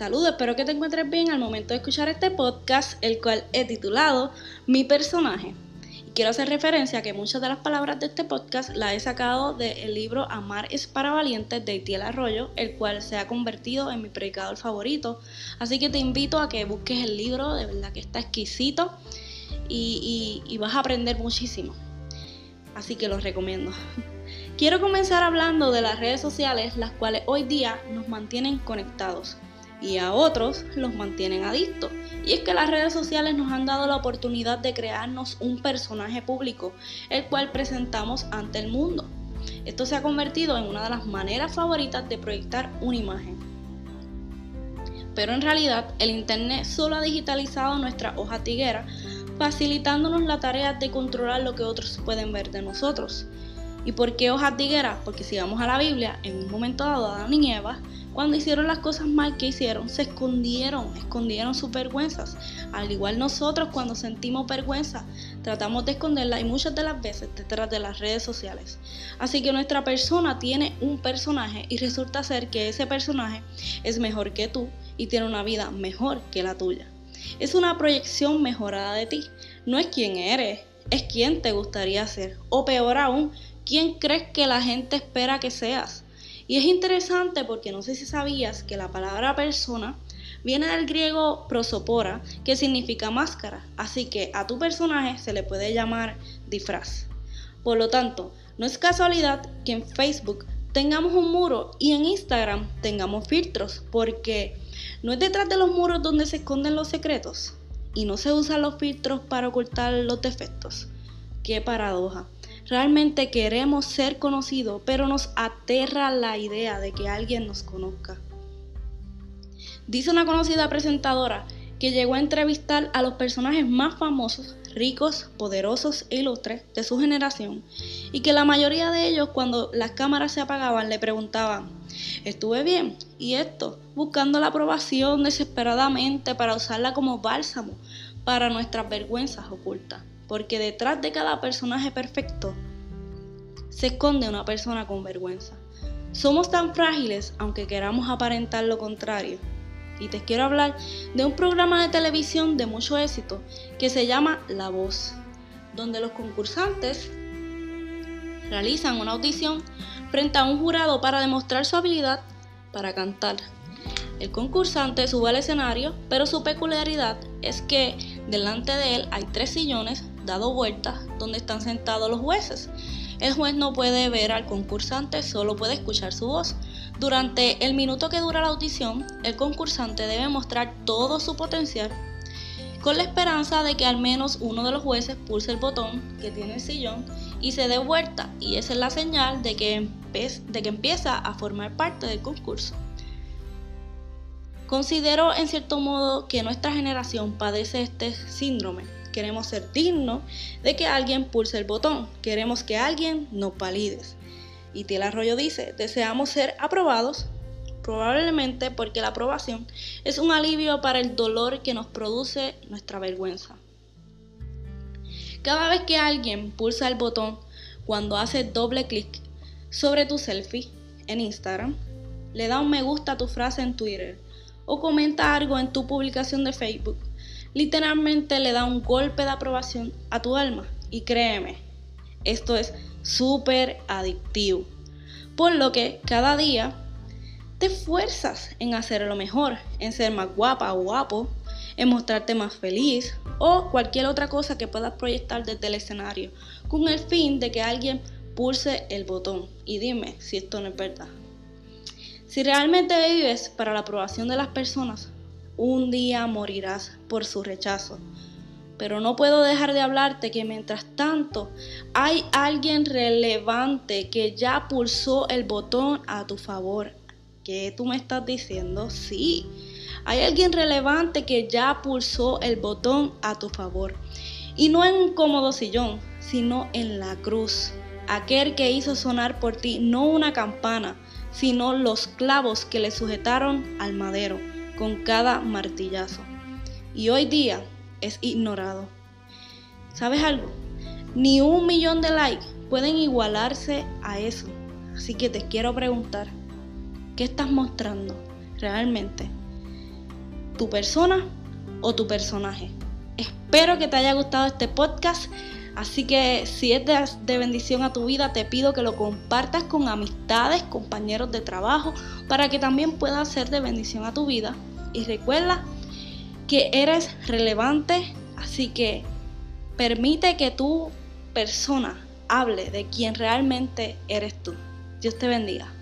Saludos, espero que te encuentres bien al momento de escuchar este podcast, el cual he titulado Mi personaje. Y quiero hacer referencia a que muchas de las palabras de este podcast las he sacado del libro Amar es para valientes de Itiel Arroyo, el cual se ha convertido en mi predicador favorito. Así que te invito a que busques el libro, de verdad que está exquisito y, y vas a aprender muchísimo. Así que lo recomiendo. Quiero comenzar hablando de las redes sociales, las cuales hoy día nos mantienen conectados y a otros los mantienen adictos. Y es que las redes sociales nos han dado la oportunidad de crearnos un personaje público, el cual presentamos ante el mundo. Esto se ha convertido en una de las maneras favoritas de proyectar una imagen. Pero en realidad el Internet solo ha digitalizado nuestra hoja tiguera, facilitándonos la tarea de controlar lo que otros pueden ver de nosotros. ¿Y por qué hojas tigueras? Porque si vamos a la Biblia, en un momento dado Adán y Eva cuando hicieron las cosas mal que hicieron, se escondieron, escondieron sus vergüenzas. Al igual nosotros cuando sentimos vergüenza, tratamos de esconderla y muchas de las veces detrás de las redes sociales. Así que nuestra persona tiene un personaje y resulta ser que ese personaje es mejor que tú y tiene una vida mejor que la tuya. Es una proyección mejorada de ti. No es quien eres, es quien te gustaría ser. O peor aún, quién crees que la gente espera que seas. Y es interesante porque no sé si sabías que la palabra persona viene del griego prosopora, que significa máscara, así que a tu personaje se le puede llamar disfraz. Por lo tanto, no es casualidad que en Facebook tengamos un muro y en Instagram tengamos filtros, porque no es detrás de los muros donde se esconden los secretos y no se usan los filtros para ocultar los defectos. Qué paradoja. Realmente queremos ser conocidos, pero nos aterra la idea de que alguien nos conozca. Dice una conocida presentadora que llegó a entrevistar a los personajes más famosos, ricos, poderosos e ilustres de su generación y que la mayoría de ellos cuando las cámaras se apagaban le preguntaban, ¿estuve bien? Y esto, buscando la aprobación desesperadamente para usarla como bálsamo para nuestras vergüenzas ocultas porque detrás de cada personaje perfecto se esconde una persona con vergüenza. Somos tan frágiles aunque queramos aparentar lo contrario. Y te quiero hablar de un programa de televisión de mucho éxito que se llama La Voz, donde los concursantes realizan una audición frente a un jurado para demostrar su habilidad para cantar. El concursante sube al escenario, pero su peculiaridad es que delante de él hay tres sillones dado vueltas donde están sentados los jueces. El juez no puede ver al concursante, solo puede escuchar su voz. Durante el minuto que dura la audición, el concursante debe mostrar todo su potencial con la esperanza de que al menos uno de los jueces pulse el botón que tiene el sillón y se dé vuelta y esa es la señal de que, de que empieza a formar parte del concurso. Considero en cierto modo que nuestra generación padece este síndrome Queremos ser dignos de que alguien pulse el botón. Queremos que alguien nos valides. Y Tiel Arroyo dice, deseamos ser aprobados, probablemente porque la aprobación es un alivio para el dolor que nos produce nuestra vergüenza. Cada vez que alguien pulsa el botón cuando hace doble clic sobre tu selfie en Instagram, le da un me gusta a tu frase en Twitter o comenta algo en tu publicación de Facebook, literalmente le da un golpe de aprobación a tu alma. Y créeme, esto es súper adictivo. Por lo que cada día te esfuerzas en hacer lo mejor, en ser más guapa o guapo, en mostrarte más feliz o cualquier otra cosa que puedas proyectar desde el escenario, con el fin de que alguien pulse el botón. Y dime si esto no es verdad. Si realmente vives para la aprobación de las personas, un día morirás por su rechazo. Pero no puedo dejar de hablarte que mientras tanto hay alguien relevante que ya pulsó el botón a tu favor. ¿Qué tú me estás diciendo? Sí. Hay alguien relevante que ya pulsó el botón a tu favor. Y no en un cómodo sillón, sino en la cruz. Aquel que hizo sonar por ti no una campana, sino los clavos que le sujetaron al madero con cada martillazo. Y hoy día es ignorado. ¿Sabes algo? Ni un millón de likes pueden igualarse a eso. Así que te quiero preguntar, ¿qué estás mostrando realmente? ¿Tu persona o tu personaje? Espero que te haya gustado este podcast. Así que si es de, bendición a tu vida, te pido que lo compartas con amistades, compañeros de trabajo, para que también pueda ser de bendición a tu vida y recuerda que eres relevante, así que permite que tu persona hable de quien realmente eres tú. Dios te bendiga.